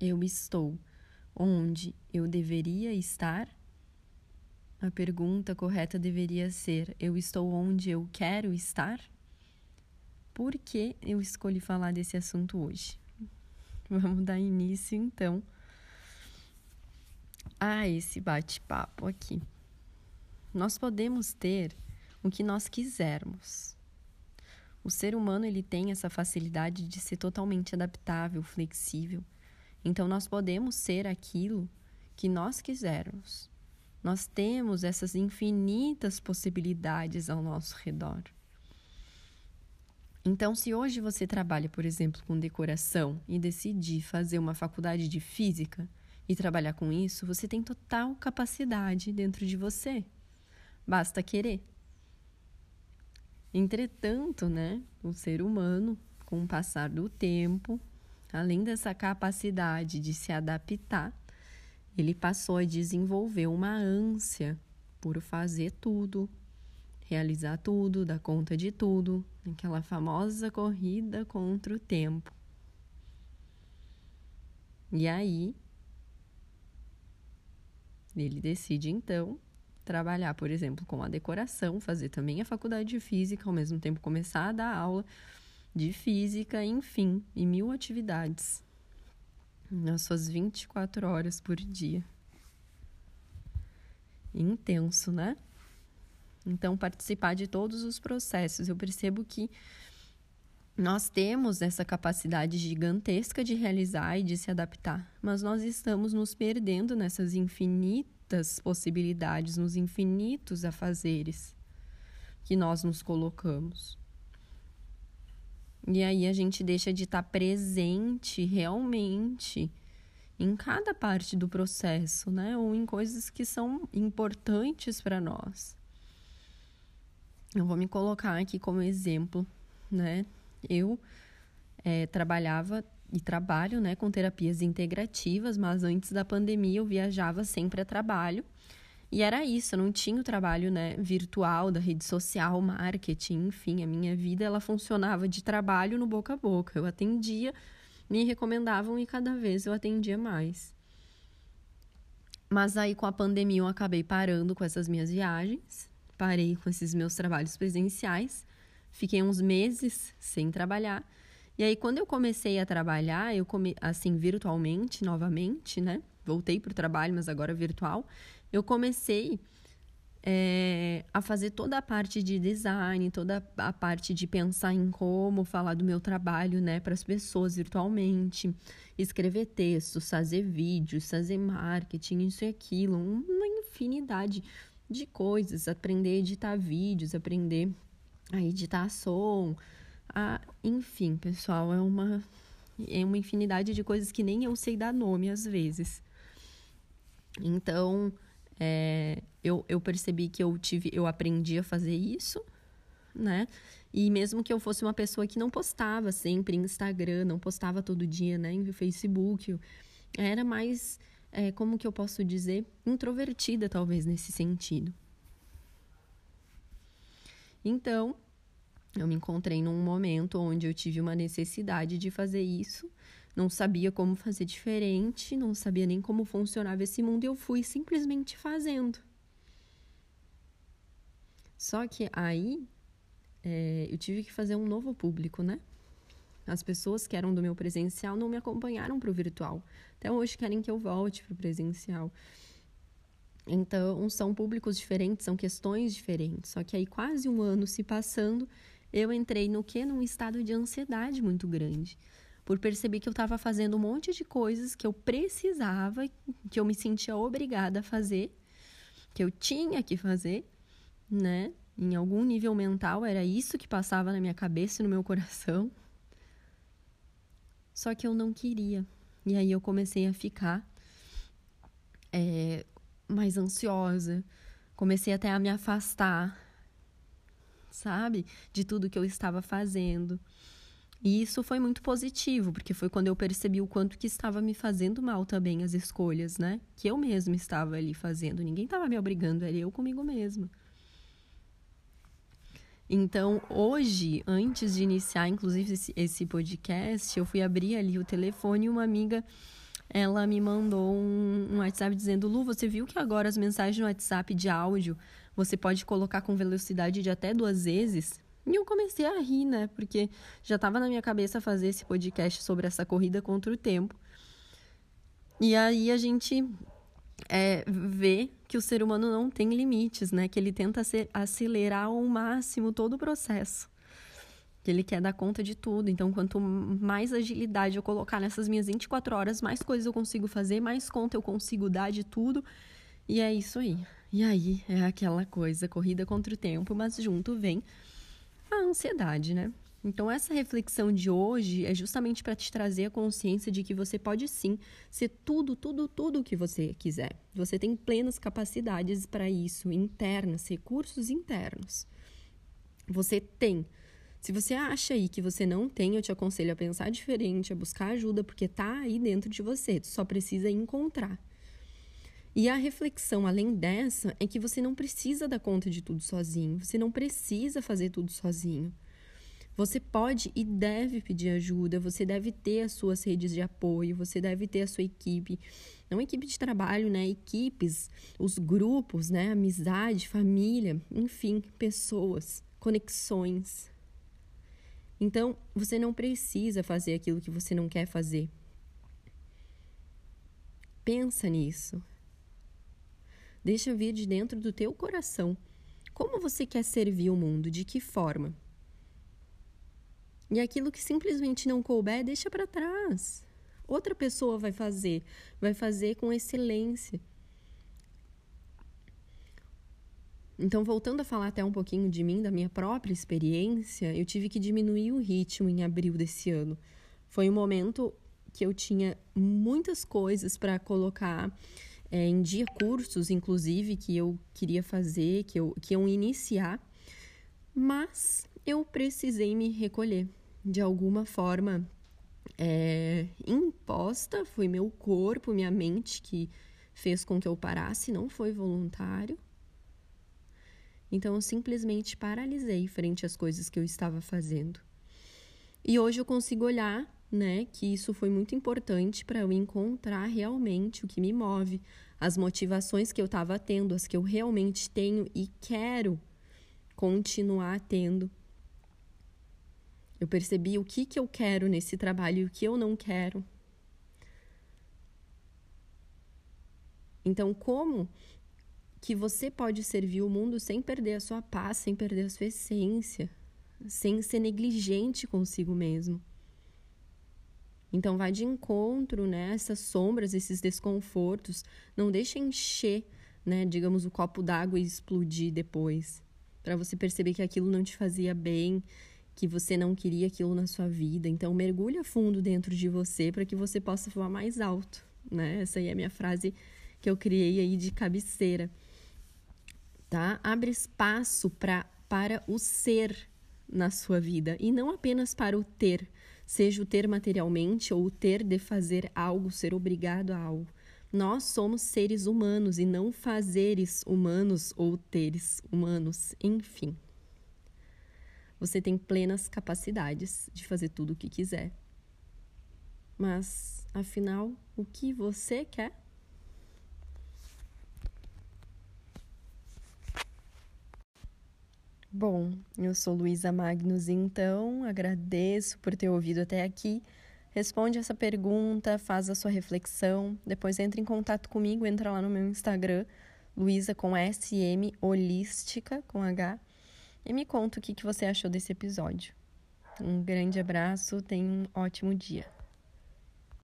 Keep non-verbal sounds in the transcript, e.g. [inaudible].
eu estou onde eu deveria estar? A pergunta correta deveria ser: eu estou onde eu quero estar? Por que eu escolhi falar desse assunto hoje? [laughs] Vamos dar início então a esse bate-papo aqui. Nós podemos ter o que nós quisermos. O ser humano ele tem essa facilidade de ser totalmente adaptável, flexível. Então nós podemos ser aquilo que nós quisermos. Nós temos essas infinitas possibilidades ao nosso redor. Então, se hoje você trabalha, por exemplo, com decoração e decidir fazer uma faculdade de física e trabalhar com isso, você tem total capacidade dentro de você. Basta querer. Entretanto, né, o ser humano, com o passar do tempo, além dessa capacidade de se adaptar, ele passou a desenvolver uma ânsia por fazer tudo, realizar tudo, dar conta de tudo, aquela famosa corrida contra o tempo. E aí, ele decide então trabalhar, por exemplo, com a decoração, fazer também a faculdade de física, ao mesmo tempo começar a dar aula de física, enfim, e mil atividades nas suas 24 horas por dia. Intenso, né? Então, participar de todos os processos. Eu percebo que nós temos essa capacidade gigantesca de realizar e de se adaptar, mas nós estamos nos perdendo nessas infinitas possibilidades, nos infinitos afazeres que nós nos colocamos. E aí a gente deixa de estar presente realmente em cada parte do processo, né? Ou em coisas que são importantes para nós. Eu vou me colocar aqui como exemplo, né? Eu é, trabalhava e trabalho, né, com terapias integrativas, mas antes da pandemia eu viajava sempre a trabalho. E era isso, eu não tinha o trabalho, né, virtual da rede social, marketing, enfim, a minha vida ela funcionava de trabalho no boca a boca. Eu atendia, me recomendavam e cada vez eu atendia mais. Mas aí com a pandemia eu acabei parando com essas minhas viagens, parei com esses meus trabalhos presenciais, fiquei uns meses sem trabalhar. E aí quando eu comecei a trabalhar, eu come, assim virtualmente novamente, né? Voltei para o trabalho, mas agora virtual eu comecei é, a fazer toda a parte de design, toda a parte de pensar em como falar do meu trabalho, né, para as pessoas virtualmente, escrever textos, fazer vídeos, fazer marketing, isso e aquilo, uma infinidade de coisas, aprender a editar vídeos, aprender a editar som, a, enfim, pessoal, é uma é uma infinidade de coisas que nem eu sei dar nome às vezes. Então, é, eu, eu percebi que eu tive, eu aprendi a fazer isso, né? E mesmo que eu fosse uma pessoa que não postava sempre em Instagram, não postava todo dia, né, em Facebook, era mais, é, como que eu posso dizer, introvertida talvez nesse sentido. Então, eu me encontrei num momento onde eu tive uma necessidade de fazer isso não sabia como fazer diferente, não sabia nem como funcionava esse mundo e eu fui simplesmente fazendo. Só que aí é, eu tive que fazer um novo público, né? As pessoas que eram do meu presencial não me acompanharam para o virtual. Até hoje querem que eu volte para o presencial. Então, são públicos diferentes, são questões diferentes. Só que aí, quase um ano se passando, eu entrei no que? Num estado de ansiedade muito grande por perceber que eu estava fazendo um monte de coisas que eu precisava, que eu me sentia obrigada a fazer, que eu tinha que fazer, né? Em algum nível mental era isso que passava na minha cabeça e no meu coração. Só que eu não queria. E aí eu comecei a ficar é, mais ansiosa, comecei até a me afastar, sabe? De tudo que eu estava fazendo. E isso foi muito positivo, porque foi quando eu percebi o quanto que estava me fazendo mal também as escolhas, né? Que eu mesma estava ali fazendo. Ninguém estava me obrigando, era eu comigo mesma. Então, hoje, antes de iniciar, inclusive, esse, esse podcast, eu fui abrir ali o telefone e uma amiga ela me mandou um, um WhatsApp dizendo: Lu, você viu que agora as mensagens no WhatsApp de áudio você pode colocar com velocidade de até duas vezes? E eu comecei a rir, né? Porque já estava na minha cabeça fazer esse podcast sobre essa corrida contra o tempo. E aí a gente é, vê que o ser humano não tem limites, né? Que ele tenta acelerar ao máximo todo o processo. Que ele quer dar conta de tudo. Então, quanto mais agilidade eu colocar nessas minhas 24 horas, mais coisas eu consigo fazer, mais conta eu consigo dar de tudo. E é isso aí. E aí é aquela coisa, corrida contra o tempo, mas junto vem a ansiedade, né? Então, essa reflexão de hoje é justamente para te trazer a consciência de que você pode sim ser tudo, tudo, tudo o que você quiser. Você tem plenas capacidades para isso, internas, recursos internos. Você tem. Se você acha aí que você não tem, eu te aconselho a pensar diferente, a buscar ajuda, porque está aí dentro de você, tu só precisa encontrar. E a reflexão, além dessa, é que você não precisa dar conta de tudo sozinho, você não precisa fazer tudo sozinho. Você pode e deve pedir ajuda, você deve ter as suas redes de apoio, você deve ter a sua equipe. Não equipe de trabalho, né? Equipes, os grupos, né? Amizade, família, enfim, pessoas, conexões. Então, você não precisa fazer aquilo que você não quer fazer. Pensa nisso. Deixa vir de dentro do teu coração. Como você quer servir o mundo? De que forma? E aquilo que simplesmente não couber, deixa para trás. Outra pessoa vai fazer, vai fazer com excelência. Então, voltando a falar até um pouquinho de mim, da minha própria experiência, eu tive que diminuir o ritmo em abril desse ano. Foi um momento que eu tinha muitas coisas para colocar é, em dia, cursos, inclusive, que eu queria fazer, que eu, que eu iniciar, mas eu precisei me recolher de alguma forma é, imposta, foi meu corpo, minha mente que fez com que eu parasse, não foi voluntário. Então eu simplesmente paralisei frente às coisas que eu estava fazendo. E hoje eu consigo olhar, né, que isso foi muito importante para eu encontrar realmente o que me move, as motivações que eu estava tendo, as que eu realmente tenho e quero continuar tendo eu percebi o que, que eu quero nesse trabalho e o que eu não quero. Então, como que você pode servir o mundo sem perder a sua paz, sem perder a sua essência, sem ser negligente consigo mesmo? Então, vai de encontro, né? Essas sombras, esses desconfortos. Não deixa encher, né? Digamos, o copo d'água e explodir depois. Para você perceber que aquilo não te fazia bem que você não queria aquilo na sua vida. Então, mergulha fundo dentro de você para que você possa voar mais alto, né? Essa aí é a minha frase que eu criei aí de cabeceira. Tá? Abre espaço pra, para o ser na sua vida e não apenas para o ter, seja o ter materialmente ou o ter de fazer algo, ser obrigado a algo. Nós somos seres humanos e não fazeres humanos ou teres humanos, enfim você tem plenas capacidades de fazer tudo o que quiser. Mas, afinal, o que você quer? Bom, eu sou Luísa Magnus, então agradeço por ter ouvido até aqui. Responde essa pergunta, faz a sua reflexão, depois entre em contato comigo, entra lá no meu Instagram, Luísa com SM Holística com H e me conta o que, que você achou desse episódio. Um grande abraço, tenha um ótimo dia.